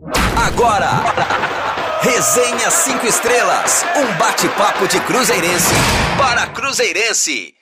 Agora, Resenha 5 Estrelas, um bate-papo de Cruzeirense para Cruzeirense.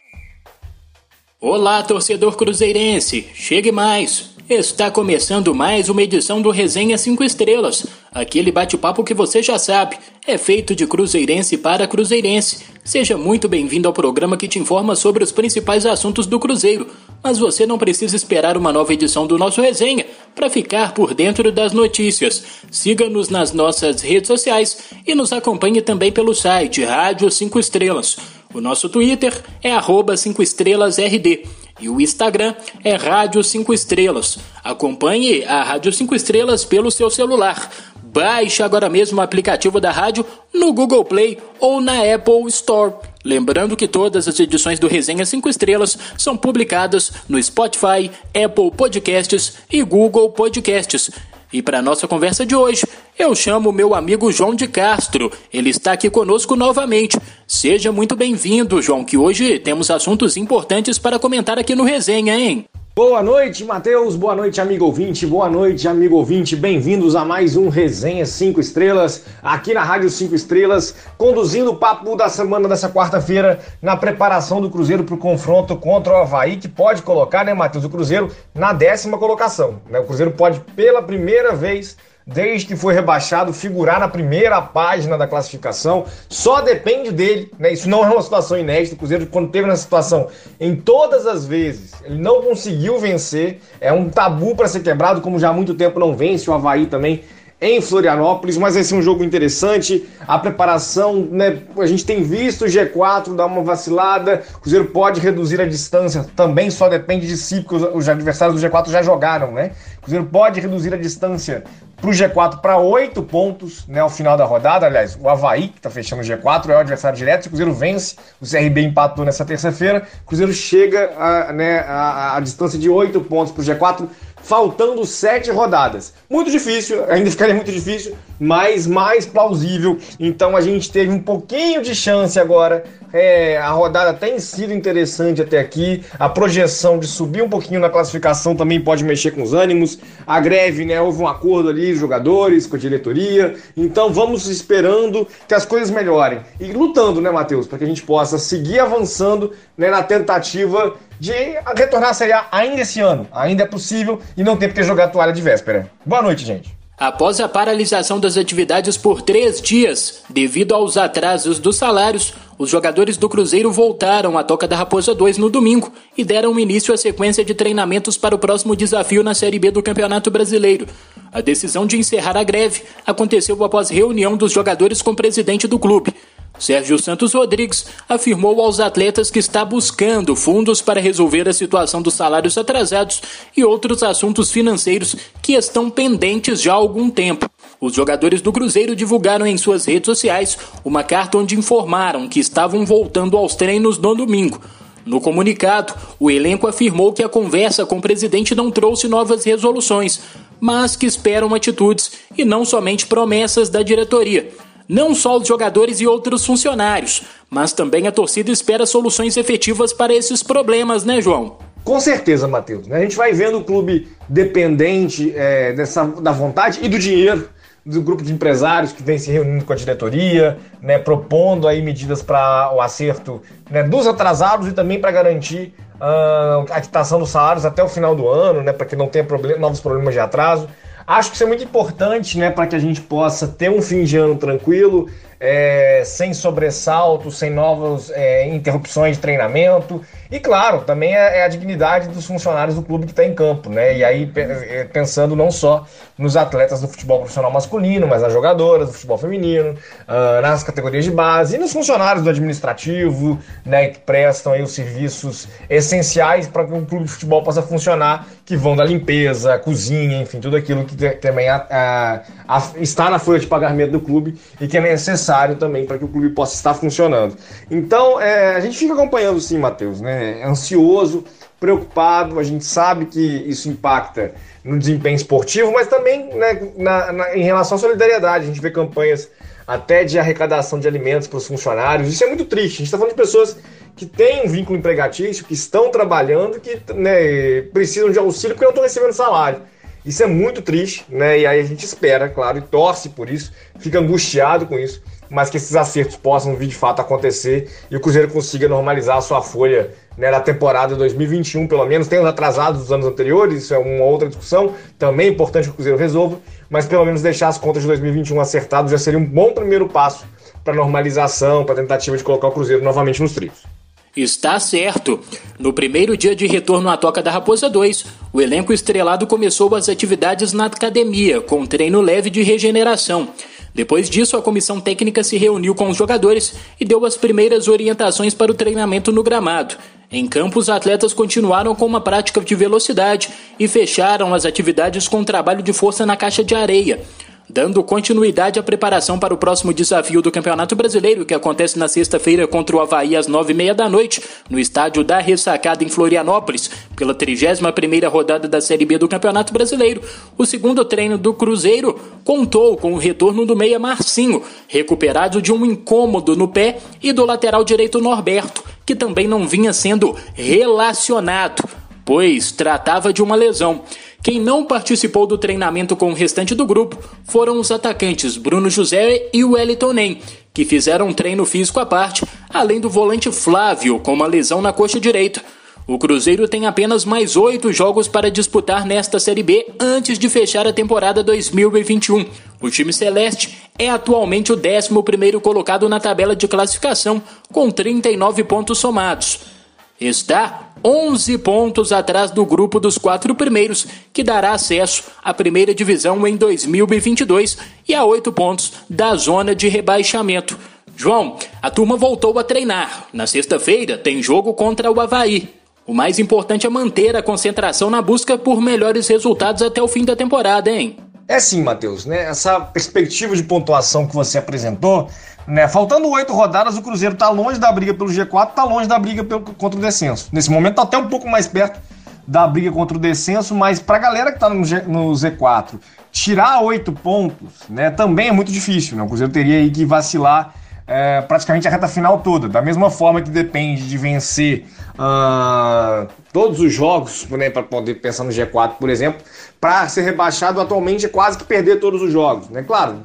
Olá, torcedor cruzeirense, chegue mais. Está começando mais uma edição do Resenha 5 Estrelas, aquele bate-papo que você já sabe, é feito de cruzeirense para cruzeirense. Seja muito bem-vindo ao programa que te informa sobre os principais assuntos do Cruzeiro, mas você não precisa esperar uma nova edição do nosso Resenha para ficar por dentro das notícias. Siga-nos nas nossas redes sociais e nos acompanhe também pelo site Rádio 5 Estrelas. O nosso Twitter é 5 estrelas RD e o Instagram é Rádio 5 Estrelas. Acompanhe a Rádio 5 Estrelas pelo seu celular. Baixe agora mesmo o aplicativo da rádio no Google Play ou na Apple Store. Lembrando que todas as edições do Resenha 5 Estrelas são publicadas no Spotify, Apple Podcasts e Google Podcasts. E para nossa conversa de hoje, eu chamo meu amigo João de Castro. Ele está aqui conosco novamente. Seja muito bem-vindo, João, que hoje temos assuntos importantes para comentar aqui no Resenha, hein? Boa noite, Matheus. Boa noite, amigo ouvinte. Boa noite, amigo ouvinte. Bem-vindos a mais um Resenha 5 Estrelas, aqui na Rádio 5 Estrelas, conduzindo o papo da semana dessa quarta-feira na preparação do Cruzeiro para o confronto contra o Havaí, que pode colocar, né, Matheus, o Cruzeiro na décima colocação. Né? O Cruzeiro pode, pela primeira vez, desde que foi rebaixado, figurar na primeira página da classificação. Só depende dele, né? Isso não é uma situação inédita. O Cruzeiro, quando teve nessa situação, em todas as vezes, ele não conseguiu vencer. É um tabu para ser quebrado, como já há muito tempo não vence. O Havaí também em Florianópolis, mas vai ser um jogo interessante. A preparação, né? A gente tem visto o G4 dar uma vacilada. O Cruzeiro pode reduzir a distância, também só depende de si, porque os adversários do G4 já jogaram, né? O Cruzeiro pode reduzir a distância para o G4 para oito pontos né, ao final da rodada. Aliás, o Havaí, que está fechando o G4, é o adversário direto. Se o Cruzeiro vence, o CRB empatou nessa terça-feira. O Cruzeiro chega a, né, a, a distância de oito pontos para o G4 faltando sete rodadas. Muito difícil, ainda ficaria muito difícil, mas mais plausível. Então a gente teve um pouquinho de chance agora. É, a rodada tem sido interessante até aqui. A projeção de subir um pouquinho na classificação também pode mexer com os ânimos. A greve, né? Houve um acordo ali, jogadores, com a diretoria. Então vamos esperando que as coisas melhorem. E lutando, né, Matheus? Para que a gente possa seguir avançando né, na tentativa de retornar à Série A ainda esse ano. Ainda é possível e não tem que ter jogado toalha de véspera. Boa noite, gente. Após a paralisação das atividades por três dias, devido aos atrasos dos salários, os jogadores do Cruzeiro voltaram à Toca da Raposa 2 no domingo e deram início à sequência de treinamentos para o próximo desafio na Série B do Campeonato Brasileiro. A decisão de encerrar a greve aconteceu após reunião dos jogadores com o presidente do clube. Sérgio Santos Rodrigues afirmou aos atletas que está buscando fundos para resolver a situação dos salários atrasados e outros assuntos financeiros que estão pendentes já há algum tempo. Os jogadores do Cruzeiro divulgaram em suas redes sociais uma carta onde informaram que estavam voltando aos treinos no domingo. No comunicado, o elenco afirmou que a conversa com o presidente não trouxe novas resoluções, mas que esperam atitudes e não somente promessas da diretoria. Não só os jogadores e outros funcionários, mas também a torcida espera soluções efetivas para esses problemas, né, João? Com certeza, Matheus. A gente vai vendo o clube dependente é, dessa, da vontade e do dinheiro do grupo de empresários que vem se reunindo com a diretoria, né, propondo aí medidas para o acerto né, dos atrasados e também para garantir uh, a quitação dos salários até o final do ano, né, para que não tenha problem novos problemas de atraso. Acho que isso é muito importante, né, para que a gente possa ter um fim de ano tranquilo, é, sem sobressalto, sem novas é, interrupções de treinamento. E claro, também é, é, a dignidade dos funcionários do clube que está em campo, né? E aí é, pensando não só nos atletas do futebol profissional masculino, mas nas jogadoras do futebol feminino, uh, nas categorias de base e nos funcionários do administrativo, né? Que prestam aí os serviços essenciais para que o clube de futebol possa funcionar, que vão da limpeza, cozinha, enfim, tudo aquilo que também a, a, a, está na folha de pagamento do clube e que é necessário necessário também para que o clube possa estar funcionando. Então, é, a gente fica acompanhando sim, Matheus, né? Ansioso, preocupado, a gente sabe que isso impacta no desempenho esportivo, mas também né, na, na, em relação à solidariedade. A gente vê campanhas até de arrecadação de alimentos para os funcionários. Isso é muito triste. A gente está falando de pessoas que têm um vínculo empregatício, que estão trabalhando, que né, precisam de auxílio porque não estão recebendo salário. Isso é muito triste, né? E aí a gente espera, claro, e torce por isso, fica angustiado com isso, mas que esses acertos possam vir de fato acontecer e o Cruzeiro consiga normalizar a sua folha né, na temporada 2021, pelo menos. Tem os atrasados dos anos anteriores, isso é uma outra discussão, também é importante que o Cruzeiro resolva, mas pelo menos deixar as contas de 2021 acertadas já seria um bom primeiro passo para normalização, para tentativa de colocar o Cruzeiro novamente nos trilhos. Está certo. No primeiro dia de retorno à Toca da Raposa 2, o elenco estrelado começou as atividades na academia, com treino leve de regeneração. Depois disso, a comissão técnica se reuniu com os jogadores e deu as primeiras orientações para o treinamento no gramado. Em campo, os atletas continuaram com uma prática de velocidade e fecharam as atividades com trabalho de força na caixa de areia dando continuidade à preparação para o próximo desafio do Campeonato Brasileiro, que acontece na sexta-feira contra o Havaí às nove e meia da noite, no estádio da Ressacada em Florianópolis, pela 31 primeira rodada da Série B do Campeonato Brasileiro. O segundo treino do Cruzeiro contou com o retorno do meia Marcinho, recuperado de um incômodo no pé, e do lateral direito Norberto, que também não vinha sendo relacionado, pois tratava de uma lesão. Quem não participou do treinamento com o restante do grupo foram os atacantes Bruno José e Wellington Nem, que fizeram um treino físico à parte, além do volante Flávio, com uma lesão na coxa direita. O Cruzeiro tem apenas mais oito jogos para disputar nesta Série B antes de fechar a temporada 2021. O time celeste é atualmente o 11 colocado na tabela de classificação, com 39 pontos somados. Está 11 pontos atrás do grupo dos quatro primeiros, que dará acesso à primeira divisão em 2022 e a oito pontos da zona de rebaixamento. João, a turma voltou a treinar. Na sexta-feira tem jogo contra o Havaí. O mais importante é manter a concentração na busca por melhores resultados até o fim da temporada, hein? É sim, Matheus, né? Essa perspectiva de pontuação que você apresentou né? Faltando oito rodadas, o Cruzeiro está longe da briga pelo G4, está longe da briga pelo, contra o descenso. Nesse momento está até um pouco mais perto da briga contra o descenso, mas para a galera que está no, no, Z4, tirar oito pontos né, também é muito difícil. Né? O Cruzeiro teria aí que vacilar é, praticamente a reta final toda. Da mesma forma que depende de vencer uh, todos os jogos, né, para poder pensar no G4, por exemplo, para ser rebaixado atualmente é quase que perder todos os jogos. Né? Claro,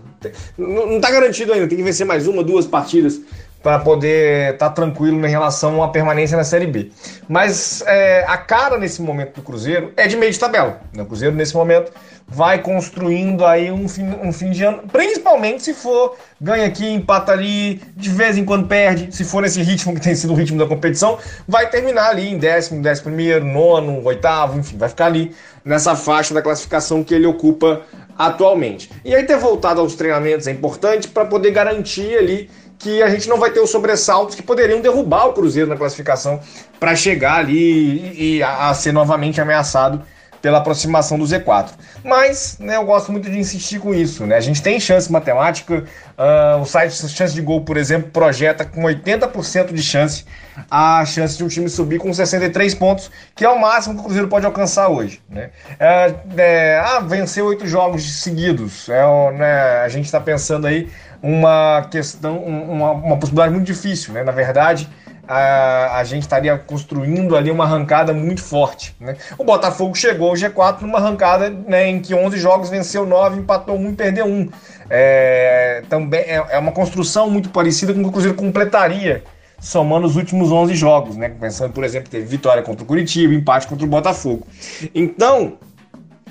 não está garantido ainda, tem que vencer mais uma, duas partidas para poder estar tá tranquilo em relação à permanência na Série B. Mas é, a cara nesse momento do Cruzeiro é de meio de tabela. Né? O Cruzeiro, nesse momento, vai construindo aí um fim, um fim de ano, principalmente se for ganha aqui, empata ali, de vez em quando perde. Se for nesse ritmo que tem sido o ritmo da competição, vai terminar ali em décimo, décimo primeiro, nono, oitavo, enfim, vai ficar ali nessa faixa da classificação que ele ocupa atualmente. E aí ter voltado aos treinamentos é importante para poder garantir ali que a gente não vai ter os sobressaltos que poderiam derrubar o Cruzeiro na classificação para chegar ali e, a, a, ser novamente ameaçado pela aproximação do Z4. Mas né, eu gosto muito de insistir com isso. Né? A gente tem chance matemática. Uh, o site Chance de Gol, por exemplo, projeta com 80% de chance a chance de um time subir com 63 pontos, que é o máximo que o Cruzeiro pode alcançar hoje. Né? É, é, ah, venceu oito jogos seguidos. É, né, a gente está pensando aí uma questão, uma, uma possibilidade muito difícil, né? Na verdade, a, a gente estaria construindo ali uma arrancada muito forte. Né? O Botafogo chegou ao G4 numa arrancada né, em que 11 jogos venceu 9, empatou 1 e perdeu 1. É, também é, é uma construção muito parecida com o que o Cruzeiro completaria somando os últimos 11 jogos, né? Pensando, por exemplo, teve vitória contra o Curitiba, empate contra o Botafogo. Então,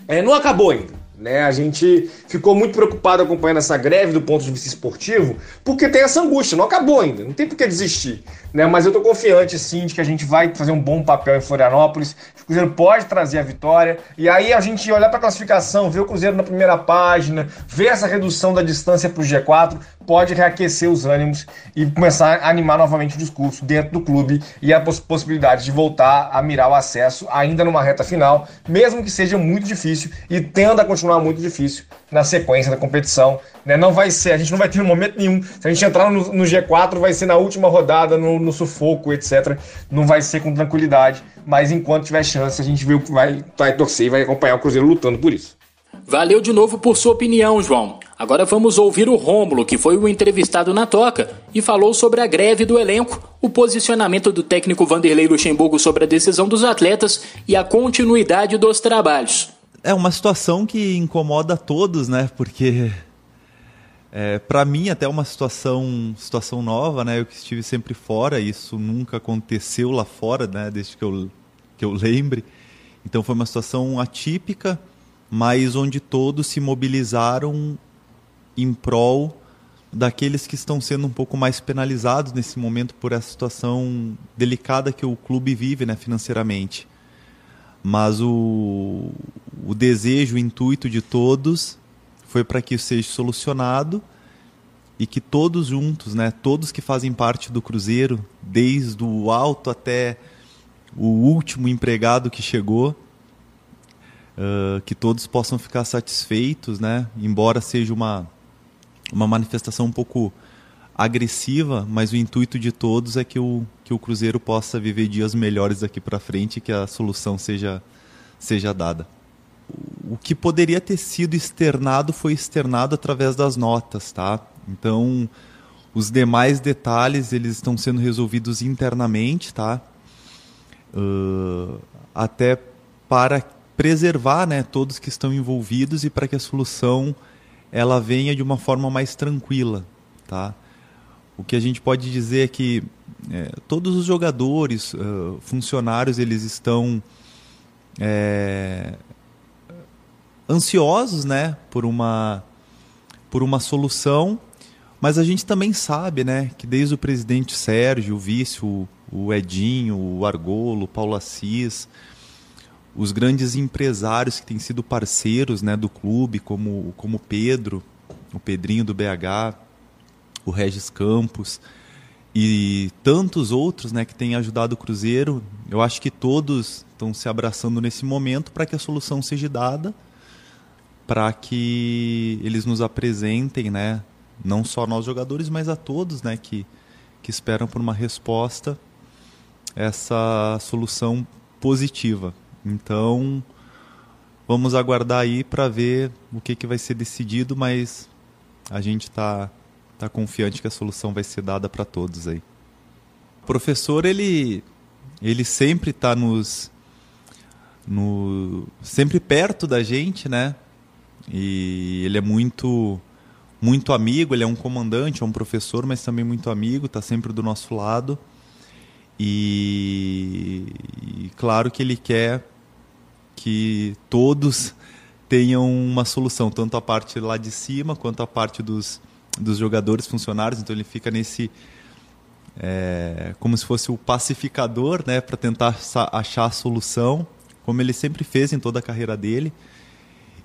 é, não acabou ainda. Né? A gente ficou muito preocupado acompanhando essa greve do ponto de vista esportivo, porque tem essa angústia, não acabou ainda, não tem por que desistir. Né? Mas eu tô confiante, sim, de que a gente vai fazer um bom papel em Florianópolis, o Cruzeiro pode trazer a vitória, e aí a gente olhar para a classificação, ver o Cruzeiro na primeira página, ver essa redução da distância para o G4, pode reaquecer os ânimos e começar a animar novamente o discurso dentro do clube e a possibilidade de voltar a mirar o acesso ainda numa reta final, mesmo que seja muito difícil e tenda a continuar muito difícil na sequência da competição. Né? Não vai ser, a gente não vai ter momento nenhum. Se a gente entrar no, no G4, vai ser na última rodada, no, no, sufoco, etc. Não vai ser com tranquilidade, mas enquanto tiver chance, a gente vai, vai torcer e vai acompanhar o Cruzeiro lutando por isso. Valeu de novo por sua opinião, João. Agora vamos ouvir o Rômulo, que foi o entrevistado na toca e falou sobre a greve do elenco, o posicionamento do técnico Vanderlei Luxemburgo sobre a decisão dos atletas e a continuidade dos trabalhos. É uma situação que incomoda todos, né? Porque é, para mim até uma situação situação nova, né? Eu que estive sempre fora, isso nunca aconteceu lá fora, né? Desde que eu que eu lembre. Então foi uma situação atípica, mas onde todos se mobilizaram em prol daqueles que estão sendo um pouco mais penalizados nesse momento por essa situação delicada que o clube vive, né, financeiramente. Mas o, o desejo, o intuito de todos foi para que isso seja solucionado e que todos juntos, né, todos que fazem parte do Cruzeiro, desde o alto até o último empregado que chegou, uh, que todos possam ficar satisfeitos, né, embora seja uma uma manifestação um pouco agressiva, mas o intuito de todos é que o, que o Cruzeiro possa viver dias melhores daqui para frente e que a solução seja, seja dada. O que poderia ter sido externado foi externado através das notas, tá? Então, os demais detalhes eles estão sendo resolvidos internamente, tá? Uh, até para preservar, né, todos que estão envolvidos e para que a solução ela venha de uma forma mais tranquila, tá? O que a gente pode dizer é que é, todos os jogadores, uh, funcionários, eles estão é, ansiosos, né, por uma por uma solução, mas a gente também sabe, né, que desde o presidente Sérgio, o vice, o, o Edinho, o Argolo, o Paulo Assis, os grandes empresários que têm sido parceiros né, do clube, como, como Pedro, o Pedrinho do BH, o Regis Campos e tantos outros né, que têm ajudado o Cruzeiro. Eu acho que todos estão se abraçando nesse momento para que a solução seja dada, para que eles nos apresentem, né, não só nós jogadores, mas a todos né, que, que esperam por uma resposta, essa solução positiva. Então, vamos aguardar aí para ver o que, que vai ser decidido, mas a gente está tá confiante que a solução vai ser dada para todos aí. O professor, ele, ele sempre está nos... No, sempre perto da gente, né? E ele é muito muito amigo, ele é um comandante, é um professor, mas também muito amigo, está sempre do nosso lado. E, e, claro que ele quer que todos tenham uma solução, tanto a parte lá de cima quanto a parte dos, dos jogadores funcionários. Então ele fica nesse é, como se fosse o pacificador, né, para tentar achar a solução, como ele sempre fez em toda a carreira dele.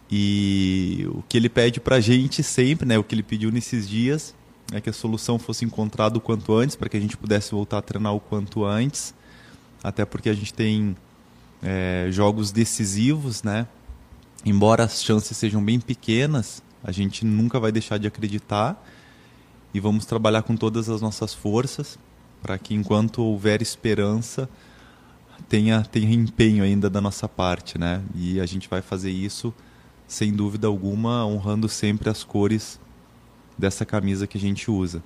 E o que ele pede para a gente sempre, né, o que ele pediu nesses dias, é que a solução fosse encontrada o quanto antes, para que a gente pudesse voltar a treinar o quanto antes, até porque a gente tem é, jogos decisivos, né? Embora as chances sejam bem pequenas, a gente nunca vai deixar de acreditar e vamos trabalhar com todas as nossas forças para que enquanto houver esperança tenha tenha empenho ainda da nossa parte, né? E a gente vai fazer isso sem dúvida alguma, honrando sempre as cores dessa camisa que a gente usa.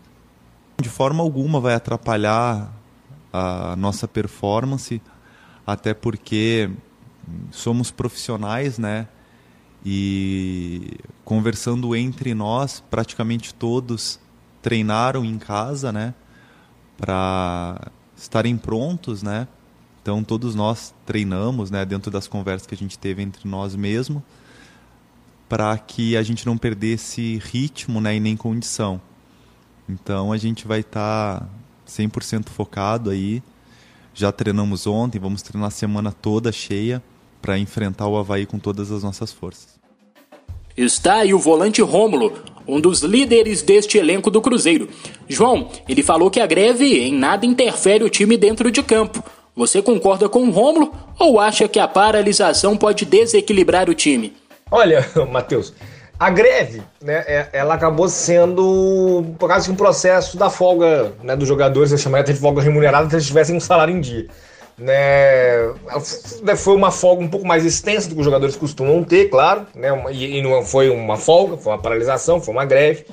De forma alguma vai atrapalhar a nossa performance, até porque somos profissionais, né? E conversando entre nós, praticamente todos treinaram em casa, né? Para estarem prontos, né? Então todos nós treinamos, né? Dentro das conversas que a gente teve entre nós mesmos, para que a gente não perdesse ritmo, né? E nem condição. Então a gente vai estar tá 100% focado aí já treinamos ontem, vamos treinar a semana toda cheia para enfrentar o Havaí com todas as nossas forças. Está aí o volante Rômulo, um dos líderes deste elenco do Cruzeiro. João, ele falou que a greve em nada interfere o time dentro de campo. Você concorda com o Rômulo ou acha que a paralisação pode desequilibrar o time? Olha, Matheus, a greve, né, é, ela acabou sendo por causa de um processo da folga né, dos jogadores, eu chamaria até de folga remunerada se eles tivessem um salário em dia. Né, foi uma folga um pouco mais extensa do que os jogadores costumam ter, claro, né, e, e não foi uma folga, foi uma paralisação, foi uma greve.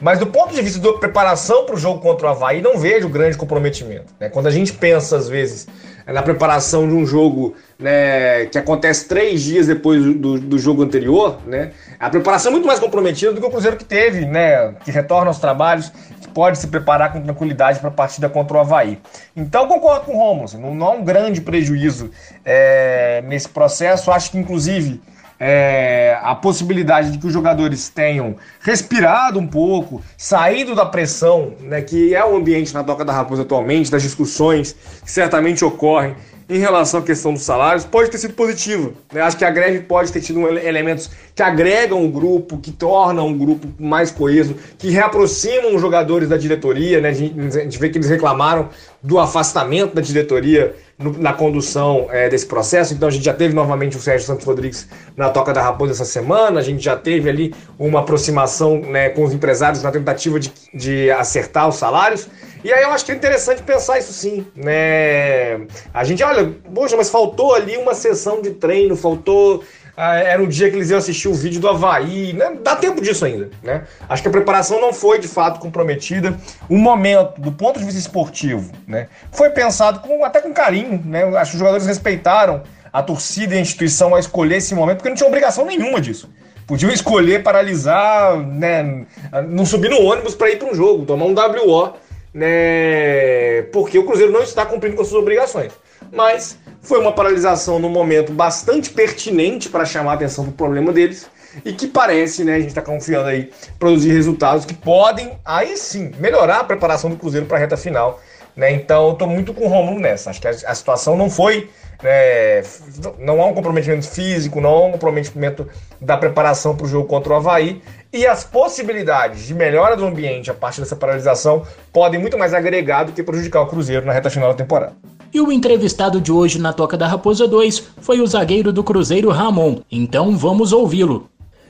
Mas do ponto de vista da preparação para o jogo contra o Havaí, não vejo grande comprometimento. Né? Quando a gente pensa, às vezes, na preparação de um jogo né, que acontece três dias depois do, do jogo anterior, né? A preparação é muito mais comprometida do que o Cruzeiro que teve, né? Que retorna aos trabalhos, que pode se preparar com tranquilidade para a partida contra o Havaí. Então concordo com o Romulo, assim, não, não há um grande prejuízo é, nesse processo. Acho que, inclusive, é, a possibilidade de que os jogadores tenham respirado um pouco, saído da pressão, né, que é o ambiente na Toca da Raposa atualmente, das discussões que certamente ocorrem em relação à questão dos salários, pode ter sido positiva. Né? Acho que a greve pode ter tido elementos que agregam o grupo, que tornam o grupo mais coeso, que reaproximam os jogadores da diretoria. Né? A gente vê que eles reclamaram do afastamento da diretoria no, na condução é, desse processo. Então a gente já teve novamente o Sérgio Santos Rodrigues na Toca da Raposa essa semana, a gente já teve ali uma aproximação né, com os empresários na tentativa de, de acertar os salários. E aí eu acho que é interessante pensar isso sim, né? A gente, olha, poxa, mas faltou ali uma sessão de treino, faltou era um dia que eles iam assistir o vídeo do Havaí, né? dá tempo disso ainda, né? Acho que a preparação não foi de fato comprometida. O momento, do ponto de vista esportivo, né? Foi pensado com, até com carinho, né? Acho que os jogadores respeitaram a torcida e a instituição a escolher esse momento, porque não tinha obrigação nenhuma disso. Podiam escolher paralisar, né? Não subir no ônibus para ir para um jogo, tomar um WO, né? Porque o Cruzeiro não está cumprindo com suas obrigações. Mas foi uma paralisação no momento bastante pertinente para chamar a atenção para o problema deles e que parece, né, a gente está confiando aí, produzir resultados que podem, aí sim, melhorar a preparação do Cruzeiro para a reta final. Né? Então, estou muito com o Romulo nessa. Acho que a, a situação não foi. É, não há um comprometimento físico, não há um comprometimento da preparação para o jogo contra o Havaí. E as possibilidades de melhora do ambiente a partir dessa paralisação podem muito mais agregar do que prejudicar o Cruzeiro na reta final da temporada. E o entrevistado de hoje na Toca da Raposa 2 foi o zagueiro do Cruzeiro Ramon. Então vamos ouvi-lo.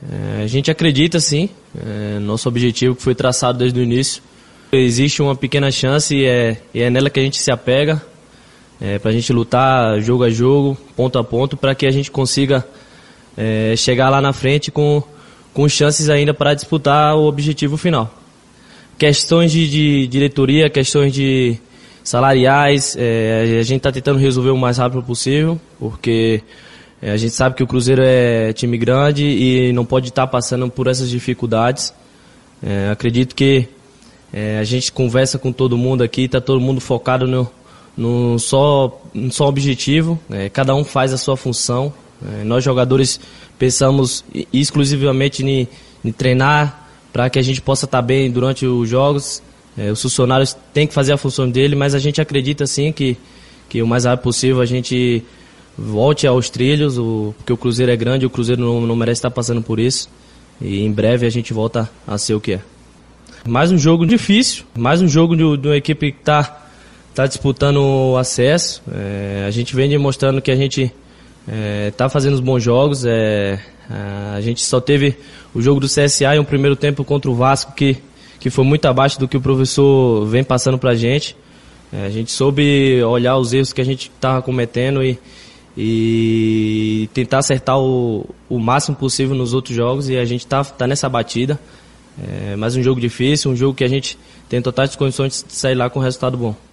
É, a gente acredita sim, é, nosso objetivo que foi traçado desde o início. Existe uma pequena chance e é, e é nela que a gente se apega, é, para a gente lutar jogo a jogo, ponto a ponto, para que a gente consiga é, chegar lá na frente com, com chances ainda para disputar o objetivo final. Questões de, de diretoria, questões de, salariais, é, a gente está tentando resolver o mais rápido possível, porque é, a gente sabe que o Cruzeiro é time grande e não pode estar tá passando por essas dificuldades. É, acredito que é, a gente conversa com todo mundo aqui, está todo mundo focado no, no só, no só objetivo, é, cada um faz a sua função. É, nós jogadores pensamos exclusivamente em, em treinar para que a gente possa estar tá bem durante os jogos é, os funcionários têm que fazer a função dele, mas a gente acredita sim que, que o mais rápido possível a gente volte aos trilhos, o, porque o Cruzeiro é grande, o Cruzeiro não, não merece estar passando por isso. E em breve a gente volta a ser o que é. Mais um jogo difícil, mais um jogo de, de uma equipe que está tá disputando o acesso. É, a gente vem demonstrando que a gente está é, fazendo os bons jogos. É, a gente só teve o jogo do CSA em um primeiro tempo contra o Vasco que que foi muito abaixo do que o professor vem passando para a gente. É, a gente soube olhar os erros que a gente estava cometendo e, e tentar acertar o, o máximo possível nos outros jogos e a gente está tá nessa batida. É, mais um jogo difícil, um jogo que a gente tem totais condições de sair lá com um resultado bom.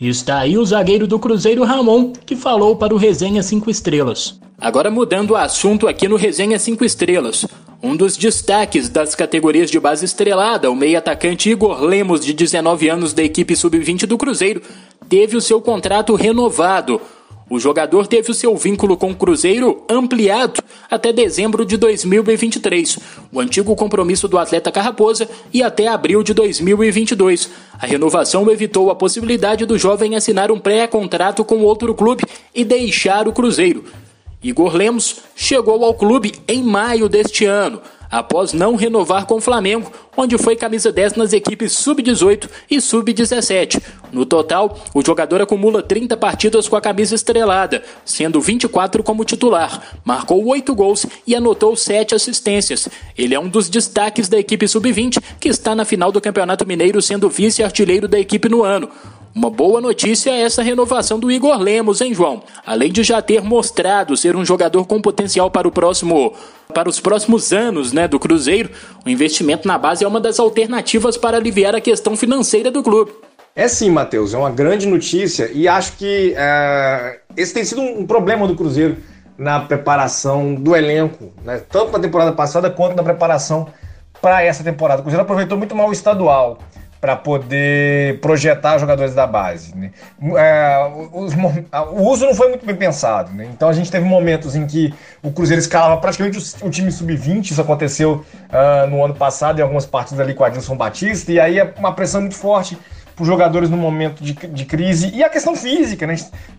Está aí o zagueiro do Cruzeiro Ramon, que falou para o Resenha 5 Estrelas. Agora mudando o assunto aqui no Resenha 5 Estrelas. Um dos destaques das categorias de base estrelada, o meio-atacante Igor Lemos, de 19 anos da equipe sub-20 do Cruzeiro, teve o seu contrato renovado. O jogador teve o seu vínculo com o Cruzeiro ampliado até dezembro de 2023, o antigo compromisso do atleta Carraposa, e até abril de 2022. A renovação evitou a possibilidade do jovem assinar um pré-contrato com outro clube e deixar o Cruzeiro. Igor Lemos chegou ao clube em maio deste ano, após não renovar com o Flamengo, onde foi camisa 10 nas equipes sub-18 e sub-17. No total, o jogador acumula 30 partidas com a camisa estrelada, sendo 24 como titular. Marcou 8 gols e anotou 7 assistências. Ele é um dos destaques da equipe sub-20, que está na final do Campeonato Mineiro, sendo vice-artilheiro da equipe no ano. Uma boa notícia é essa renovação do Igor Lemos, hein, João? Além de já ter mostrado ser um jogador com potencial para o próximo para os próximos anos, né, do Cruzeiro, o investimento na base é uma das alternativas para aliviar a questão financeira do clube. É sim, Matheus, é uma grande notícia e acho que é, esse tem sido um problema do Cruzeiro na preparação do elenco, né? tanto na temporada passada quanto na preparação para essa temporada. O Cruzeiro aproveitou muito mal o estadual para poder projetar jogadores da base. Né? É, os, o uso não foi muito bem pensado. Né? Então a gente teve momentos em que o Cruzeiro escalava praticamente o, o time sub-20, isso aconteceu uh, no ano passado em algumas partidas ali com o Adilson Batista, e aí é uma pressão muito forte para os jogadores no momento de, de, crise. E a questão física, né?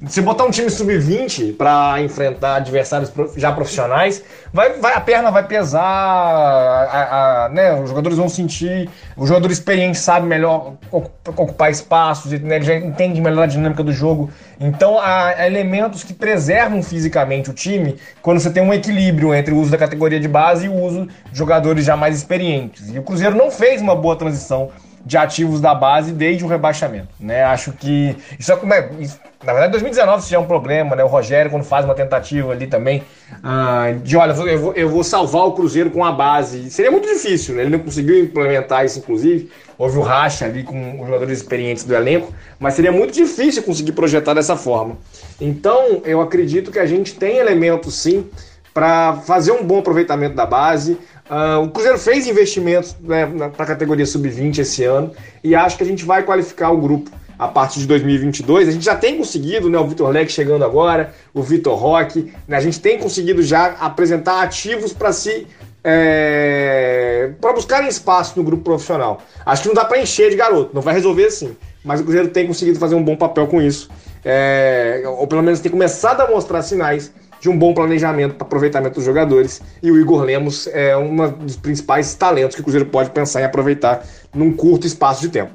Se botar um time sub-20 para enfrentar adversários já profissionais, vai, vai, a perna vai pesar, a, a, né? os jogadores vão sentir, o jogador experiente sabe melhor ocupar espaços, né? ele já entende melhor a dinâmica do jogo. Então há elementos que preservam fisicamente o time quando você tem um equilíbrio entre o uso da categoria de base e o uso de jogadores já mais experientes. E o Cruzeiro não fez uma boa transição de ativos da base desde o rebaixamento. Né? Acho que isso é como é. Isso, na verdade, 2019 isso já é um problema, né? O Rogério, quando faz uma tentativa ali também, ah, de olha, eu vou, eu vou salvar o Cruzeiro com a base. Seria muito difícil, né? Ele não conseguiu implementar isso, inclusive. Houve o racha ali com os jogadores experientes do elenco, mas seria muito difícil conseguir projetar dessa forma. Então, eu acredito que a gente tem elementos sim para fazer um bom aproveitamento da base. Uh, o Cruzeiro fez investimentos né, para a categoria sub-20 esse ano e acho que a gente vai qualificar o grupo a partir de 2022. A gente já tem conseguido, né, o Vitor Leque chegando agora, o Vitor Roque, né, a gente tem conseguido já apresentar ativos para se é, para buscarem espaço no grupo profissional. Acho que não dá para encher de garoto, não vai resolver assim, mas o Cruzeiro tem conseguido fazer um bom papel com isso, é, ou pelo menos tem começado a mostrar sinais de um bom planejamento para aproveitamento dos jogadores. E o Igor Lemos é um dos principais talentos que o Cruzeiro pode pensar em aproveitar num curto espaço de tempo.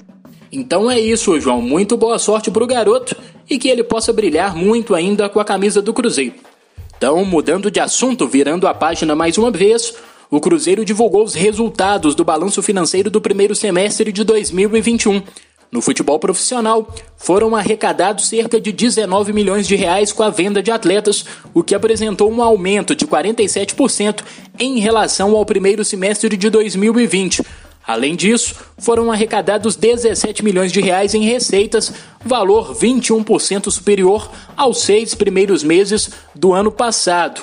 Então é isso, João. Muito boa sorte para o garoto e que ele possa brilhar muito ainda com a camisa do Cruzeiro. Então, mudando de assunto, virando a página mais uma vez, o Cruzeiro divulgou os resultados do balanço financeiro do primeiro semestre de 2021. No futebol profissional, foram arrecadados cerca de 19 milhões de reais com a venda de atletas, o que apresentou um aumento de 47% em relação ao primeiro semestre de 2020. Além disso, foram arrecadados 17 milhões de reais em receitas, valor 21% superior aos seis primeiros meses do ano passado.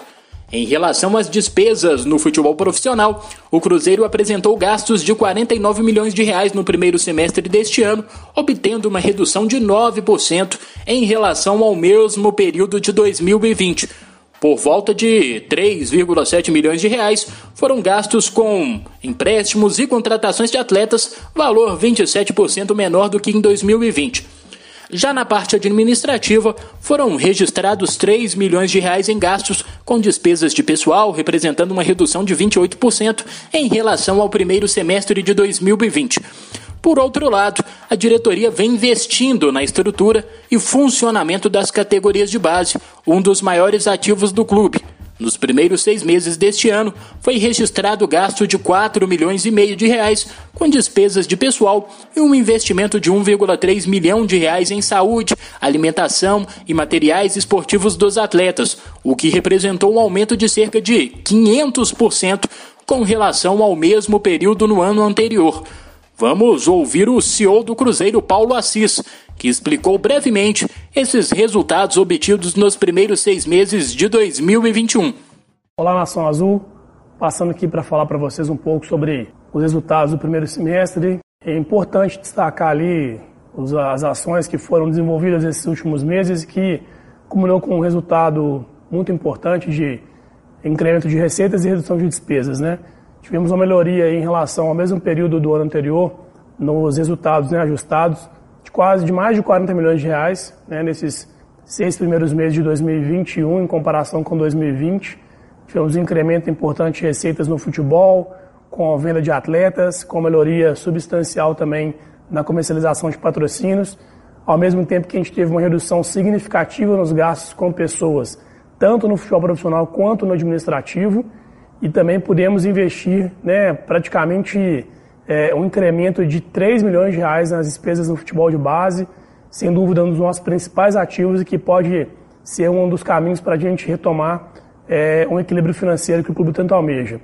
Em relação às despesas no futebol profissional, o Cruzeiro apresentou gastos de 49 milhões de reais no primeiro semestre deste ano, obtendo uma redução de 9% em relação ao mesmo período de 2020. Por volta de 3,7 milhões de reais foram gastos com empréstimos e contratações de atletas, valor 27% menor do que em 2020. Já na parte administrativa, foram registrados 3 milhões de reais em gastos com despesas de pessoal, representando uma redução de 28% em relação ao primeiro semestre de 2020. Por outro lado, a diretoria vem investindo na estrutura e funcionamento das categorias de base, um dos maiores ativos do clube. Nos primeiros seis meses deste ano, foi registrado gasto de 4 milhões e meio de reais com despesas de pessoal e um investimento de 1,3 milhão de reais em saúde, alimentação e materiais esportivos dos atletas, o que representou um aumento de cerca de 500% com relação ao mesmo período no ano anterior. Vamos ouvir o CEO do Cruzeiro, Paulo Assis, que explicou brevemente esses resultados obtidos nos primeiros seis meses de 2021. Olá, Nação Azul. Passando aqui para falar para vocês um pouco sobre os resultados do primeiro semestre. É importante destacar ali as ações que foram desenvolvidas nesses últimos meses que culminou com um resultado muito importante de incremento de receitas e redução de despesas, né? Tivemos uma melhoria em relação ao mesmo período do ano anterior nos resultados né, ajustados de quase de mais de 40 milhões de reais né, nesses seis primeiros meses de 2021 em comparação com 2020. Tivemos um incremento importante de receitas no futebol, com a venda de atletas, com melhoria substancial também na comercialização de patrocínios, ao mesmo tempo que a gente teve uma redução significativa nos gastos com pessoas, tanto no futebol profissional quanto no administrativo, e também pudemos investir né, praticamente é, um incremento de 3 milhões de reais nas despesas no futebol de base, sem dúvida um dos nossos principais ativos e que pode ser um dos caminhos para a gente retomar é, um equilíbrio financeiro que o clube tanto almeja.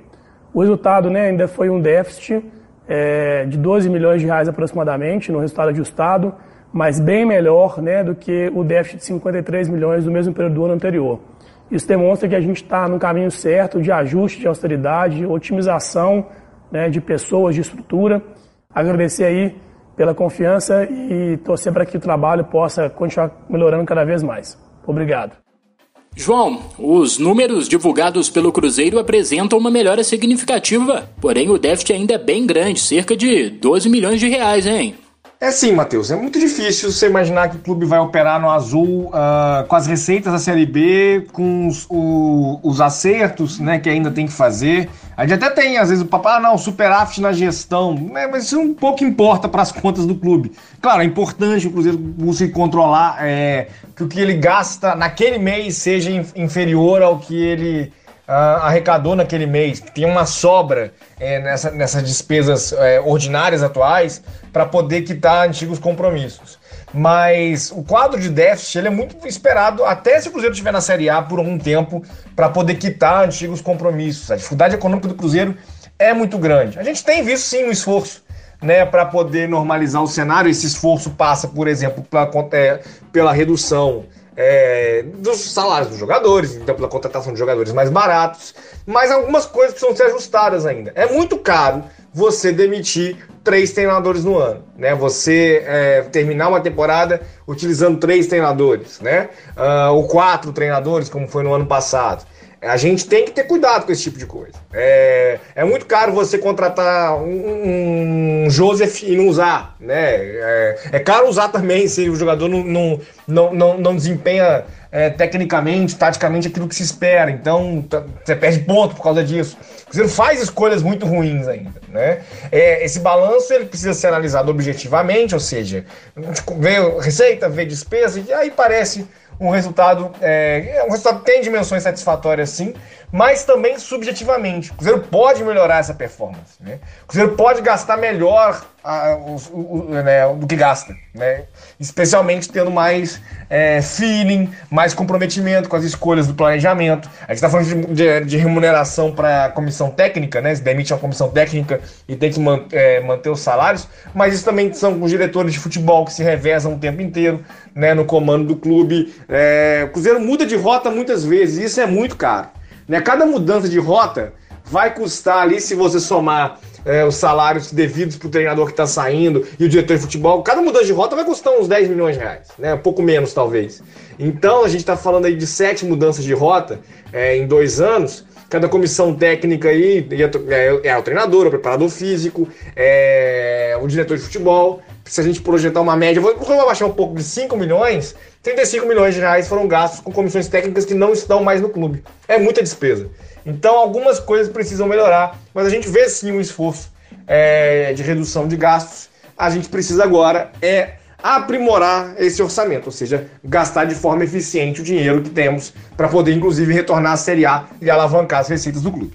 O resultado né, ainda foi um déficit é, de 12 milhões de reais aproximadamente no resultado ajustado, mas bem melhor né, do que o déficit de 53 milhões do mesmo período do ano anterior. Isso demonstra que a gente está no caminho certo de ajuste, de austeridade, otimização né, de pessoas, de estrutura. Agradecer aí pela confiança e torcer para que o trabalho possa continuar melhorando cada vez mais. Obrigado. João, os números divulgados pelo Cruzeiro apresentam uma melhora significativa, porém o déficit ainda é bem grande, cerca de 12 milhões de reais, hein? É sim, Matheus. É muito difícil você imaginar que o clube vai operar no azul uh, com as receitas da Série B, com os, o, os acertos né, que ainda tem que fazer. A gente até tem, às vezes, o papai, ah, não, superávit na gestão, né, mas isso um pouco importa para as contas do clube. Claro, é importante o Cruzeiro busque controlar é, que o que ele gasta naquele mês seja inferior ao que ele arrecadou naquele mês, tem uma sobra é, nessa, nessas despesas é, ordinárias atuais para poder quitar antigos compromissos. Mas o quadro de déficit ele é muito esperado até se o Cruzeiro estiver na Série A por algum tempo para poder quitar antigos compromissos. A dificuldade econômica do Cruzeiro é muito grande. A gente tem visto sim um esforço né, para poder normalizar o cenário. Esse esforço passa, por exemplo, pela, é, pela redução é, dos salários dos jogadores, então pela contratação de jogadores mais baratos, mas algumas coisas precisam ser ajustadas ainda. É muito caro você demitir três treinadores no ano, né? Você é, terminar uma temporada utilizando três treinadores, né? Uh, ou quatro treinadores, como foi no ano passado. A gente tem que ter cuidado com esse tipo de coisa. É, é muito caro você contratar um, um Joseph e não usar, né? É, é, caro usar também se o jogador não, não, não, não, desempenha é, tecnicamente, taticamente aquilo que se espera. Então tá, você perde ponto por causa disso. Você faz escolhas muito ruins ainda, né? É, esse balanço ele precisa ser analisado objetivamente, ou seja, ver receita, ver despesa, e aí parece um resultado, é, um resultado tem dimensões satisfatórias sim, mas também subjetivamente. O Cruzeiro pode melhorar essa performance. Né? O Cruzeiro pode gastar melhor a, o, o, né, do que gasta, né? especialmente tendo mais é, feeling, mais comprometimento com as escolhas do planejamento. A gente está falando de, de, de remuneração para a comissão técnica, né? se demite uma comissão técnica e tem que man, é, manter os salários, mas isso também são os diretores de futebol que se revezam o tempo inteiro né, no comando do clube. É, o Cruzeiro muda de rota muitas vezes, e isso é muito caro. Né? Cada mudança de rota vai custar ali, se você somar é, os salários devidos para o treinador que está saindo e o diretor de futebol, cada mudança de rota vai custar uns 10 milhões de reais, né? Um pouco menos, talvez. Então, a gente está falando aí de sete mudanças de rota é, em dois anos. Cada comissão técnica aí é, é o treinador, o preparador físico, é o diretor de futebol. Se a gente projetar uma média, vou, vou abaixar um pouco de 5 milhões, 35 milhões de reais foram gastos com comissões técnicas que não estão mais no clube. É muita despesa. Então algumas coisas precisam melhorar, mas a gente vê sim um esforço é, de redução de gastos. A gente precisa agora é aprimorar esse orçamento, ou seja, gastar de forma eficiente o dinheiro que temos para poder inclusive retornar à Série A e alavancar as receitas do clube.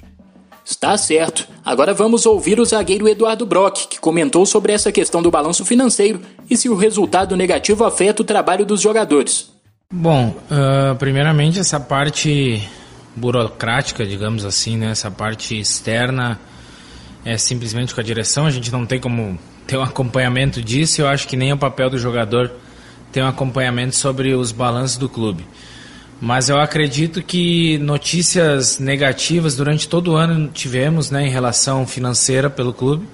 Está certo. Agora vamos ouvir o zagueiro Eduardo Brock, que comentou sobre essa questão do balanço financeiro e se o resultado negativo afeta o trabalho dos jogadores. Bom, uh, primeiramente essa parte burocrática, digamos assim, né? essa parte externa é simplesmente com a direção, a gente não tem como ter um acompanhamento disso, eu acho que nem o papel do jogador ter um acompanhamento sobre os balanços do clube. Mas eu acredito que notícias negativas durante todo o ano tivemos né, em relação financeira pelo clube.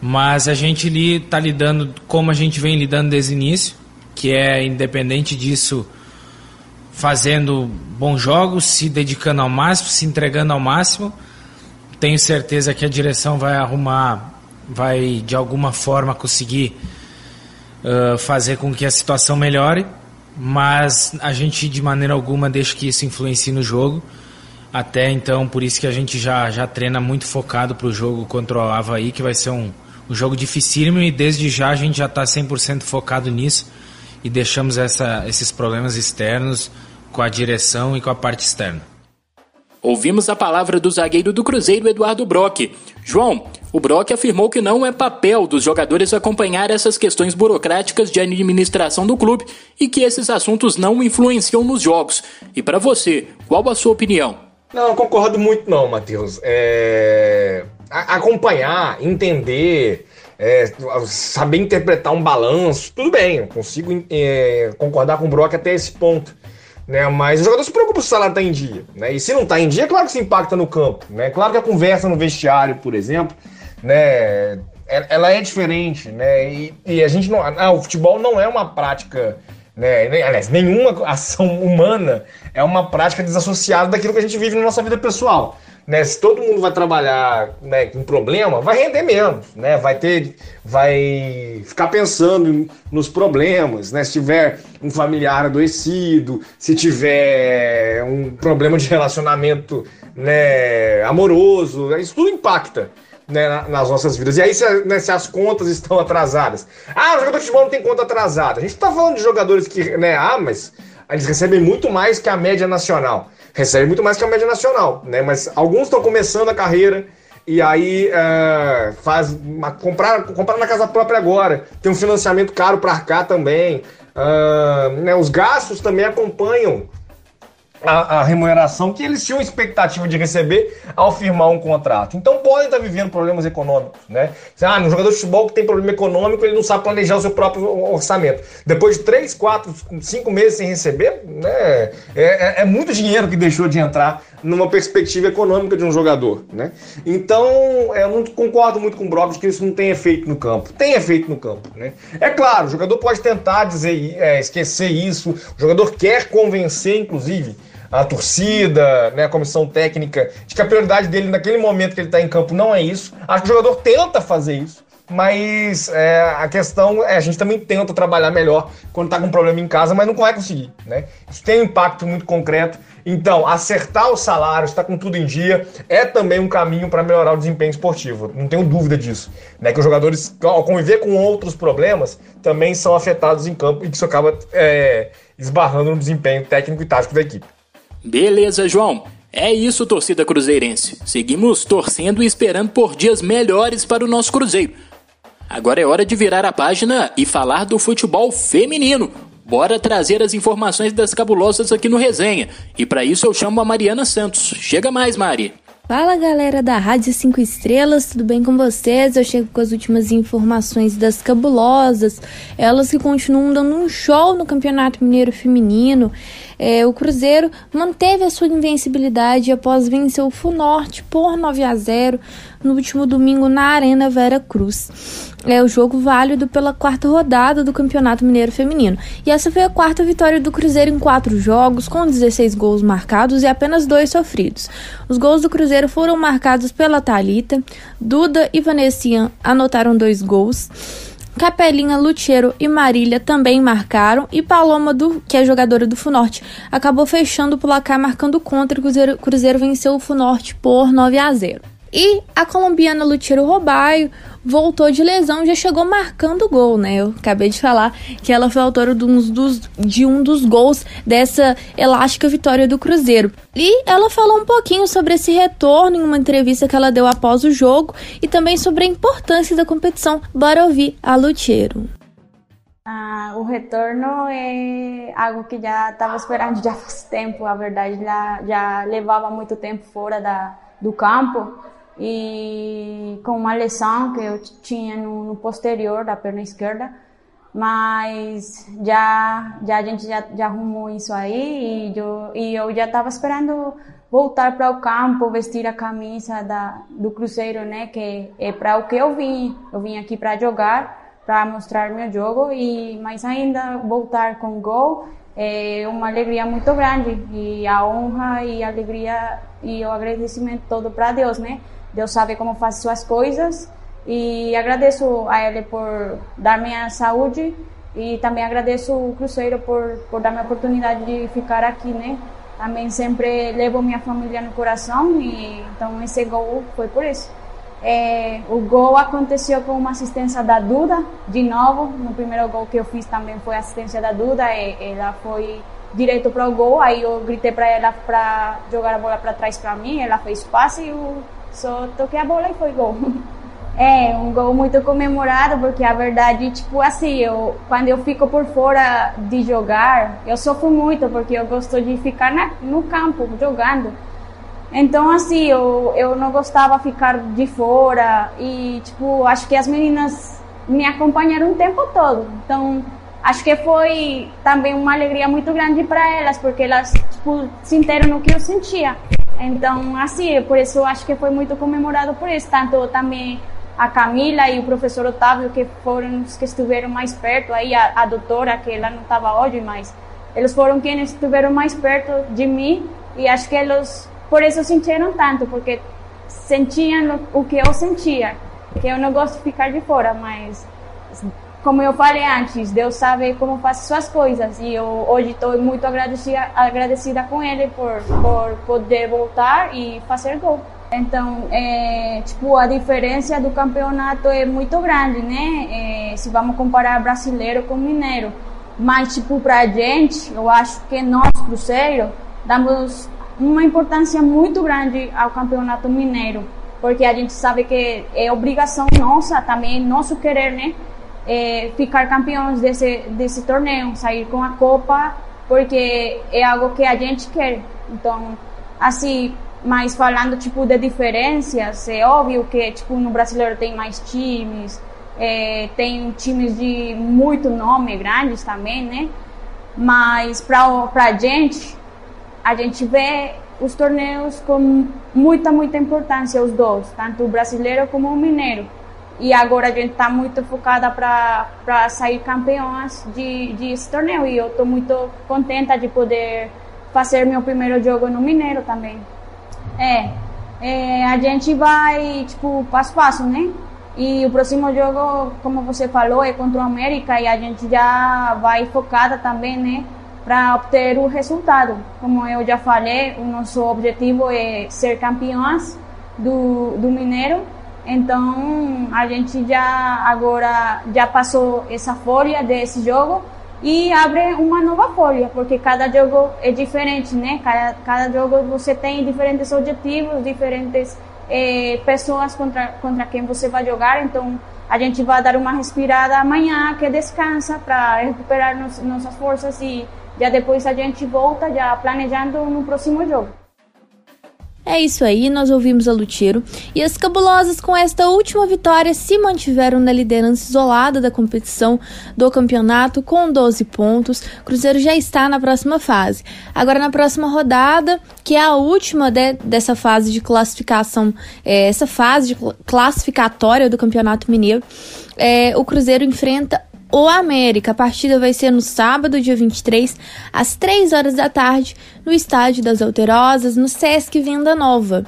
Mas a gente está lidando como a gente vem lidando desde o início, que é independente disso, fazendo bons jogos, se dedicando ao máximo, se entregando ao máximo. Tenho certeza que a direção vai arrumar, vai de alguma forma conseguir uh, fazer com que a situação melhore mas a gente de maneira alguma deixa que isso influencie no jogo. Até então, por isso que a gente já, já treina muito focado para o jogo contra o Havaí, que vai ser um, um jogo dificílimo e desde já a gente já está 100% focado nisso e deixamos essa, esses problemas externos com a direção e com a parte externa. Ouvimos a palavra do zagueiro do Cruzeiro, Eduardo Brock. João, o Brock afirmou que não é papel dos jogadores acompanhar essas questões burocráticas de administração do clube e que esses assuntos não influenciam nos jogos. E para você, qual a sua opinião? Não, não concordo muito não, Matheus. É... acompanhar, entender, é, saber interpretar um balanço, tudo bem, eu consigo é, concordar com o Brock até esse ponto. Né, mas o jogador se preocupa se o salário está em dia. Né, e se não está em dia, é claro que se impacta no campo. Né, claro que a conversa no vestiário, por exemplo, né, ela é diferente. Né, e, e a gente não. Ah, o futebol não é uma prática né? Aliás, nenhuma ação humana é uma prática desassociada daquilo que a gente vive na nossa vida pessoal. Né? Se todo mundo vai trabalhar né, com problema, vai render menos, né? Vai ter, vai ficar pensando nos problemas, né? Se tiver um familiar adoecido, se tiver um problema de relacionamento né, amoroso, isso tudo impacta né, nas nossas vidas. E aí, se, né, se, as contas estão atrasadas. Ah, o jogador de futebol não tem conta atrasada. A gente está falando de jogadores que, né, ah, mas eles recebem muito mais que a média nacional. Recebem muito mais que a média nacional, né? Mas alguns estão começando a carreira e aí uh, faz uma, comprar, comprar na casa própria agora. Tem um financiamento caro para arcar também. Uh, né, os gastos também acompanham a, a, remuneração que eles tinham expectativa de receber ao firmar um contrato. Então podem estar vivendo problemas econômicos, né? Ah, um jogador de futebol que tem problema econômico, ele não sabe planejar o seu próprio orçamento. Depois de 3, 4, 5 meses sem receber, né? É, é, é, muito dinheiro que deixou de entrar numa perspectiva econômica de um jogador, né? Então, eu não concordo muito com o Brock de que isso não tem efeito no campo. Tem efeito no campo, né? É claro, o jogador pode tentar dizer, é, esquecer isso, o jogador quer convencer, inclusive, a torcida, né, a comissão técnica, de que a prioridade dele naquele momento que ele está em campo não é isso. Acho que o jogador tenta fazer isso, mas é, a questão é a gente também tenta trabalhar melhor quando está com um problema em casa, mas não vai conseguir. Né? Isso tem um impacto muito concreto. Então, acertar o salário, estar com tudo em dia, é também um caminho para melhorar o desempenho esportivo. Não tenho dúvida disso. Né? Que os jogadores, ao conviver com outros problemas, também são afetados em campo e que isso acaba é, esbarrando no desempenho técnico e tático da equipe. Beleza, João. É isso, torcida cruzeirense. Seguimos torcendo e esperando por dias melhores para o nosso Cruzeiro. Agora é hora de virar a página e falar do futebol feminino. Bora trazer as informações das cabulosas aqui no Resenha. E para isso eu chamo a Mariana Santos. Chega mais, Mari. Fala galera da Rádio 5 Estrelas, tudo bem com vocês? Eu chego com as últimas informações das cabulosas, elas que continuam dando um show no Campeonato Mineiro Feminino. É, o Cruzeiro manteve a sua invencibilidade após vencer o Funorte por 9 a 0 no último domingo na Arena Vera Cruz. É o jogo válido pela quarta rodada do Campeonato Mineiro Feminino. E essa foi a quarta vitória do Cruzeiro em quatro jogos, com 16 gols marcados e apenas dois sofridos. Os gols do Cruzeiro foram marcados pela Talita, Duda e Vanessian anotaram dois gols. Capelinha, Lutiero e Marília também marcaram e Paloma, do, que é jogadora do Funorte, acabou fechando o placar marcando contra. O Cruzeiro, Cruzeiro venceu o Funorte por 9 a 0. E a colombiana Lutiero Robaio voltou de lesão, já chegou marcando gol, né? Eu acabei de falar que ela foi autora de um dos, de um dos gols dessa elástica vitória do Cruzeiro. E ela falou um pouquinho sobre esse retorno em uma entrevista que ela deu após o jogo e também sobre a importância da competição. Bora ouvir a Lutiero. Ah, o retorno é algo que já estava esperando já faz tempo, a verdade, já, já levava muito tempo fora da, do campo e com uma lesão que eu tinha no, no posterior da perna esquerda, mas já, já a gente já, já arrumou isso aí e eu, e eu já estava esperando voltar para o campo, vestir a camisa da, do Cruzeiro, né, que é para o que eu vim. Eu vim aqui para jogar, para mostrar meu jogo e mas ainda voltar com gol é uma alegria muito grande e a honra e a alegria e o agradecimento todo para Deus, né? Deus sabe como faz suas coisas e agradeço a Ele por dar minha saúde e também agradeço o Cruzeiro por, por dar minha oportunidade de ficar aqui, né? Também sempre levo minha família no coração e então esse gol foi por isso. É, o gol aconteceu com uma assistência da Duda, de novo. No primeiro gol que eu fiz também foi assistência da Duda. ela foi direto para o gol. Aí eu gritei para ela para jogar a bola para trás para mim. Ela fez passe e o só toquei a bola e foi gol. É, um gol muito comemorado, porque a verdade, tipo assim, eu, quando eu fico por fora de jogar, eu sofro muito, porque eu gosto de ficar na, no campo jogando. Então, assim, eu, eu não gostava de ficar de fora e, tipo, acho que as meninas me acompanharam o tempo todo. Então, acho que foi também uma alegria muito grande para elas, porque elas, tipo, sentiram no que eu sentia. Então, assim, por isso acho que foi muito comemorado por isso. Tanto também a Camila e o professor Otávio, que foram os que estiveram mais perto, aí a, a doutora, que ela não estava hoje, mas eles foram quem estiveram mais perto de mim e acho que eles por isso sentiram tanto, porque sentiam o que eu sentia, que eu não gosto de ficar de fora, mas como eu falei antes, Deus sabe como faz suas coisas e eu hoje estou muito agradecida, agradecida com Ele por, por poder voltar e fazer gol. Então, é, tipo, a diferença do campeonato é muito grande, né? É, se vamos comparar brasileiro com mineiro. Mas, tipo, pra gente, eu acho que nós, Cruzeiro, damos uma importância muito grande ao campeonato mineiro, porque a gente sabe que é obrigação nossa, também nosso querer, né? É ficar campeões desse, desse torneio, sair com a Copa, porque é algo que a gente quer. Então, assim, mas falando tipo de diferenças, é óbvio que tipo no brasileiro tem mais times, é, tem times de muito nome, grandes também, né? Mas para a gente, a gente vê os torneios com muita, muita importância, os dois, tanto o brasileiro como o mineiro. E agora a gente está muito focada para sair campeões de, de esse torneio. E eu estou muito contenta de poder fazer meu primeiro jogo no Mineiro também. É, é, a gente vai, tipo, passo a passo, né? E o próximo jogo, como você falou, é contra o América e a gente já vai focada também, né? Para obter o resultado. Como eu já falei, o nosso objetivo é ser campeões do, do Mineiro. Então a gente já agora já passou essa folha desse jogo e abre uma nova folha, porque cada jogo é diferente, né? Cada, cada jogo você tem diferentes objetivos, diferentes eh, pessoas contra, contra quem você vai jogar, então a gente vai dar uma respirada amanhã, que descansa, para recuperar nos, nossas forças e já depois a gente volta já planejando no próximo jogo. É isso aí, nós ouvimos a Lutiro e as cabulosas com esta última vitória se mantiveram na liderança isolada da competição do campeonato com 12 pontos. O Cruzeiro já está na próxima fase. Agora na próxima rodada, que é a última de, dessa fase de classificação, é, essa fase classificatória do Campeonato Mineiro, é, o Cruzeiro enfrenta o América. A partida vai ser no sábado, dia 23, às 3 horas da tarde, no Estádio das Alterosas, no Sesc Venda Nova.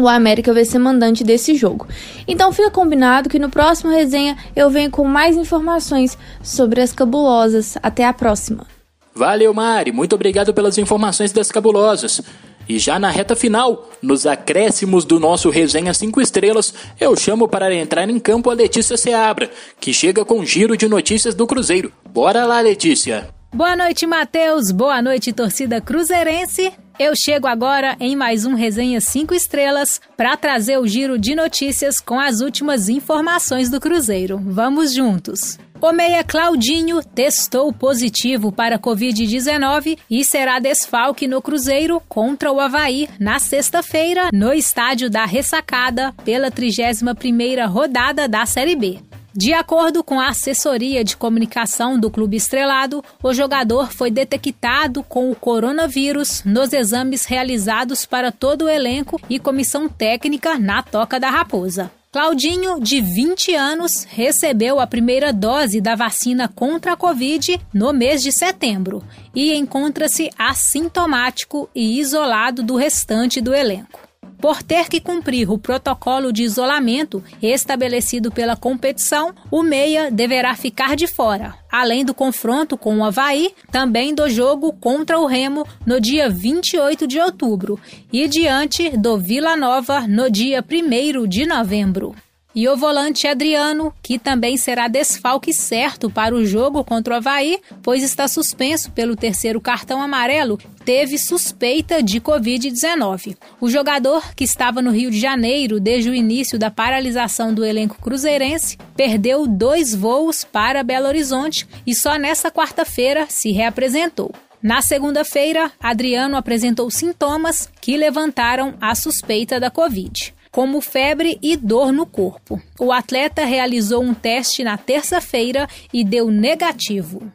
O América vai ser mandante desse jogo. Então fica combinado que no próximo resenha eu venho com mais informações sobre as cabulosas. Até a próxima. Valeu, Mari. Muito obrigado pelas informações das cabulosas. E já na reta final, nos acréscimos do nosso Resenha 5 Estrelas, eu chamo para entrar em campo a Letícia Seabra, que chega com um giro de notícias do Cruzeiro. Bora lá, Letícia! Boa noite, Matheus. Boa noite, torcida cruzeirense. Eu chego agora em mais um Resenha 5 Estrelas para trazer o giro de notícias com as últimas informações do Cruzeiro. Vamos juntos! O meia Claudinho testou positivo para Covid-19 e será desfalque no Cruzeiro contra o Havaí na sexta-feira no estádio da Ressacada pela 31ª rodada da Série B. De acordo com a assessoria de comunicação do Clube Estrelado, o jogador foi detectado com o coronavírus nos exames realizados para todo o elenco e comissão técnica na Toca da Raposa. Claudinho, de 20 anos, recebeu a primeira dose da vacina contra a Covid no mês de setembro e encontra-se assintomático e isolado do restante do elenco. Por ter que cumprir o protocolo de isolamento estabelecido pela competição, o Meia deverá ficar de fora, além do confronto com o Havaí, também do jogo contra o Remo no dia 28 de outubro e diante do Vila Nova no dia 1 de novembro. E o volante Adriano, que também será desfalque certo para o jogo contra o Havaí, pois está suspenso pelo terceiro cartão amarelo, teve suspeita de Covid-19. O jogador, que estava no Rio de Janeiro desde o início da paralisação do elenco cruzeirense, perdeu dois voos para Belo Horizonte e só nesta quarta-feira se reapresentou. Na segunda-feira, Adriano apresentou sintomas que levantaram a suspeita da Covid, como febre e dor no corpo. O atleta realizou um teste na terça-feira e deu negativo.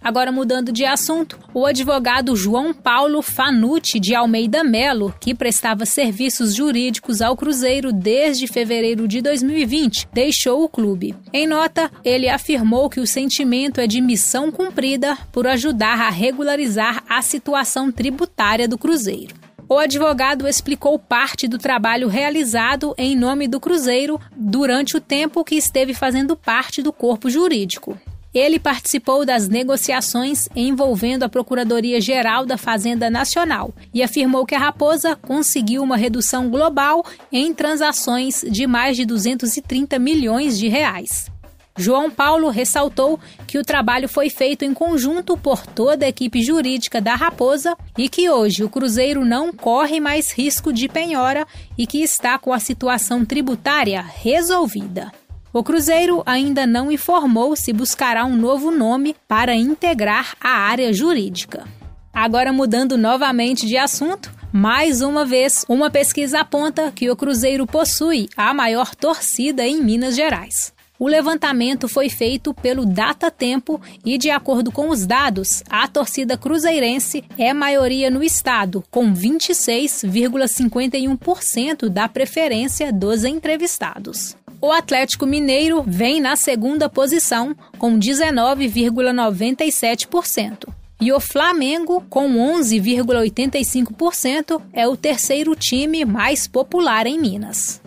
Agora mudando de assunto, o advogado João Paulo Fanucci de Almeida Melo, que prestava serviços jurídicos ao Cruzeiro desde fevereiro de 2020, deixou o clube. Em nota, ele afirmou que o sentimento é de missão cumprida por ajudar a regularizar a situação tributária do Cruzeiro. O advogado explicou parte do trabalho realizado em nome do Cruzeiro durante o tempo que esteve fazendo parte do corpo jurídico. Ele participou das negociações envolvendo a Procuradoria-Geral da Fazenda Nacional e afirmou que a Raposa conseguiu uma redução global em transações de mais de 230 milhões de reais. João Paulo ressaltou que o trabalho foi feito em conjunto por toda a equipe jurídica da Raposa e que hoje o Cruzeiro não corre mais risco de penhora e que está com a situação tributária resolvida. O Cruzeiro ainda não informou se buscará um novo nome para integrar a área jurídica. Agora, mudando novamente de assunto, mais uma vez, uma pesquisa aponta que o Cruzeiro possui a maior torcida em Minas Gerais. O levantamento foi feito pelo Data Tempo e, de acordo com os dados, a torcida cruzeirense é maioria no estado, com 26,51% da preferência dos entrevistados. O Atlético Mineiro vem na segunda posição, com 19,97%. E o Flamengo, com 11,85%, é o terceiro time mais popular em Minas.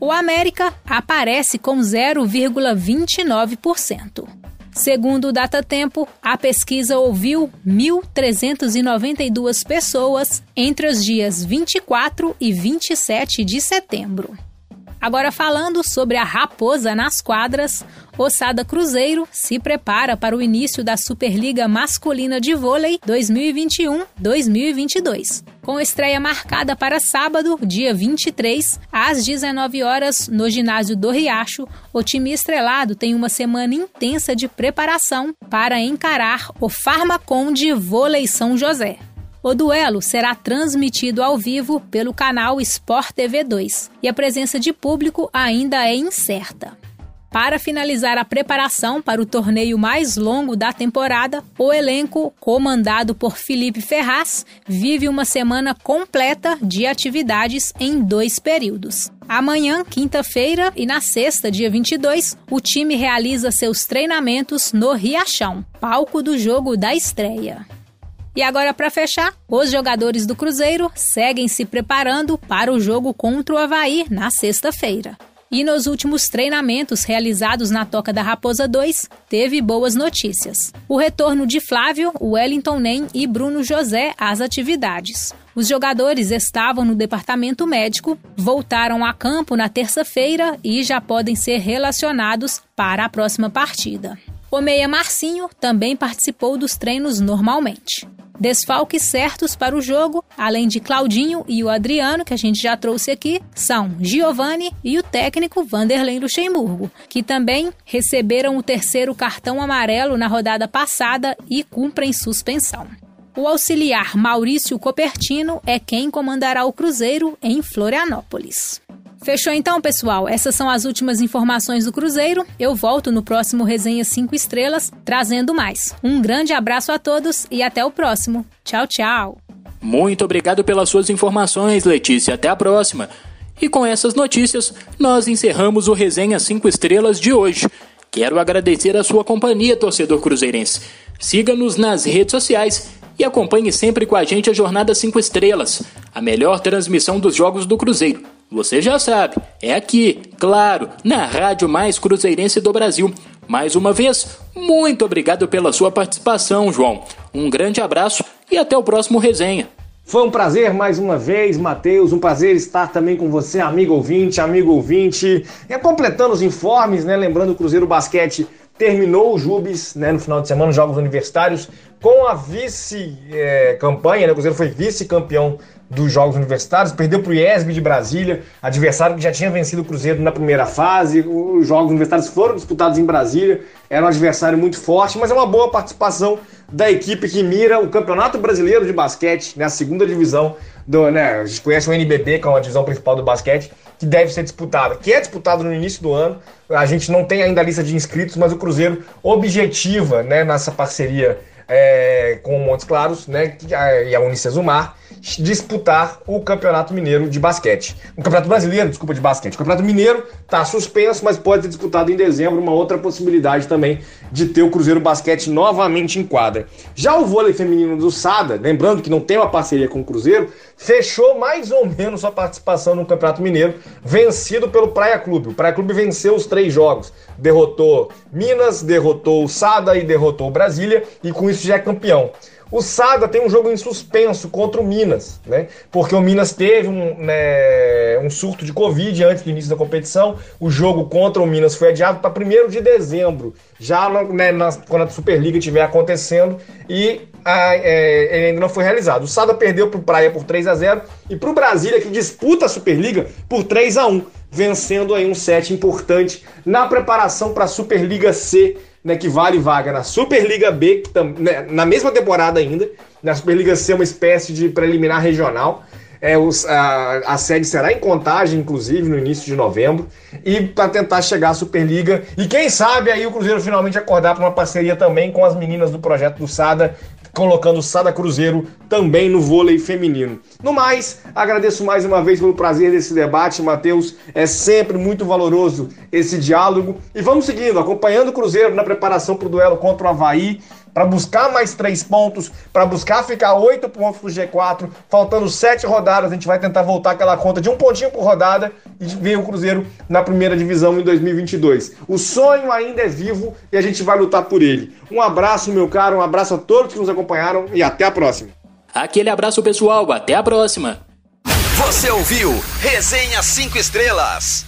O América aparece com 0,29%. Segundo o Datatempo, a pesquisa ouviu 1.392 pessoas entre os dias 24 e 27 de setembro. Agora falando sobre a raposa nas quadras, Ossada Cruzeiro se prepara para o início da Superliga Masculina de Vôlei 2021-2022. Com estreia marcada para sábado, dia 23, às 19 horas, no ginásio do Riacho, o time estrelado tem uma semana intensa de preparação para encarar o Farmaconde Vôlei São José. O duelo será transmitido ao vivo pelo canal Sport TV 2 e a presença de público ainda é incerta. Para finalizar a preparação para o torneio mais longo da temporada, o elenco, comandado por Felipe Ferraz, vive uma semana completa de atividades em dois períodos. Amanhã, quinta-feira, e na sexta, dia 22, o time realiza seus treinamentos no Riachão, palco do jogo da estreia. E agora, para fechar, os jogadores do Cruzeiro seguem se preparando para o jogo contra o Havaí na sexta-feira. E nos últimos treinamentos realizados na Toca da Raposa 2, teve boas notícias. O retorno de Flávio, Wellington Nem e Bruno José às atividades. Os jogadores estavam no departamento médico, voltaram a campo na terça-feira e já podem ser relacionados para a próxima partida. O meia Marcinho também participou dos treinos normalmente. Desfalques certos para o jogo, além de Claudinho e o Adriano, que a gente já trouxe aqui, são Giovanni e o técnico Vanderlei Luxemburgo, que também receberam o terceiro cartão amarelo na rodada passada e cumprem suspensão. O auxiliar Maurício Copertino é quem comandará o Cruzeiro em Florianópolis. Fechou então, pessoal? Essas são as últimas informações do Cruzeiro. Eu volto no próximo Resenha 5 Estrelas, trazendo mais. Um grande abraço a todos e até o próximo. Tchau, tchau. Muito obrigado pelas suas informações, Letícia. Até a próxima. E com essas notícias, nós encerramos o Resenha 5 Estrelas de hoje. Quero agradecer a sua companhia, torcedor cruzeirense. Siga-nos nas redes sociais e acompanhe sempre com a gente a Jornada 5 Estrelas, a melhor transmissão dos jogos do Cruzeiro. Você já sabe, é aqui, claro, na rádio mais cruzeirense do Brasil. Mais uma vez, muito obrigado pela sua participação, João. Um grande abraço e até o próximo resenha. Foi um prazer mais uma vez, Matheus. Um prazer estar também com você, amigo ouvinte, amigo ouvinte. E completando os informes, né? Lembrando o Cruzeiro Basquete terminou o Jubes, né, no final de semana, os Jogos Universitários, com a vice-campanha, né? o Cruzeiro foi vice-campeão dos Jogos Universitários, perdeu para o IESB de Brasília, adversário que já tinha vencido o Cruzeiro na primeira fase. Os Jogos Universitários foram disputados em Brasília, era um adversário muito forte, mas é uma boa participação da equipe que mira o Campeonato Brasileiro de Basquete, né, a segunda divisão do, né, a gente conhece o NBB, que é uma divisão principal do basquete, que deve ser disputada, que é disputado no início do ano. A gente não tem ainda a lista de inscritos, mas o Cruzeiro objetiva, né, nessa parceria é, com o Montes Claros, né, e a Unicesumar, disputar o Campeonato Mineiro de Basquete. O Campeonato Brasileiro, desculpa, de basquete. O Campeonato Mineiro está suspenso, mas pode ser disputado em dezembro, uma outra possibilidade também de ter o Cruzeiro Basquete novamente em quadra. Já o vôlei feminino do Sada, lembrando que não tem uma parceria com o Cruzeiro, fechou mais ou menos sua participação no Campeonato Mineiro, vencido pelo Praia Clube. O Praia Clube venceu os três jogos, derrotou Minas, derrotou o Sada e derrotou Brasília, e com isso já é campeão. O Sada tem um jogo em suspenso contra o Minas, né? Porque o Minas teve um, né, um surto de Covid antes do início da competição. O jogo contra o Minas foi adiado para 1 de dezembro, já né, na, quando a Superliga estiver acontecendo, e a, é, ele ainda não foi realizado. O Sada perdeu para o Praia por 3 a 0 e para o Brasília, que disputa a Superliga, por 3 a 1 vencendo aí um set importante na preparação para a Superliga C né, que vale vaga na Superliga B, tam, né, na mesma temporada ainda. Na Superliga C é uma espécie de preliminar regional. É, os, a, a sede será em contagem, inclusive, no início de novembro, e para tentar chegar à Superliga. E quem sabe aí o Cruzeiro finalmente acordar para uma parceria também com as meninas do projeto do Sada, colocando Sada Cruzeiro também no vôlei feminino. No mais, agradeço mais uma vez pelo prazer desse debate, Matheus. É sempre muito valoroso esse diálogo. E vamos seguindo, acompanhando o Cruzeiro na preparação para o duelo contra o Havaí para buscar mais três pontos, para buscar ficar oito pontos pro G4, faltando sete rodadas, a gente vai tentar voltar aquela conta de um pontinho por rodada e ver o Cruzeiro na primeira divisão em 2022. O sonho ainda é vivo e a gente vai lutar por ele. Um abraço, meu caro, um abraço a todos que nos acompanharam e até a próxima. Aquele abraço pessoal, até a próxima. Você ouviu Resenha 5 Estrelas.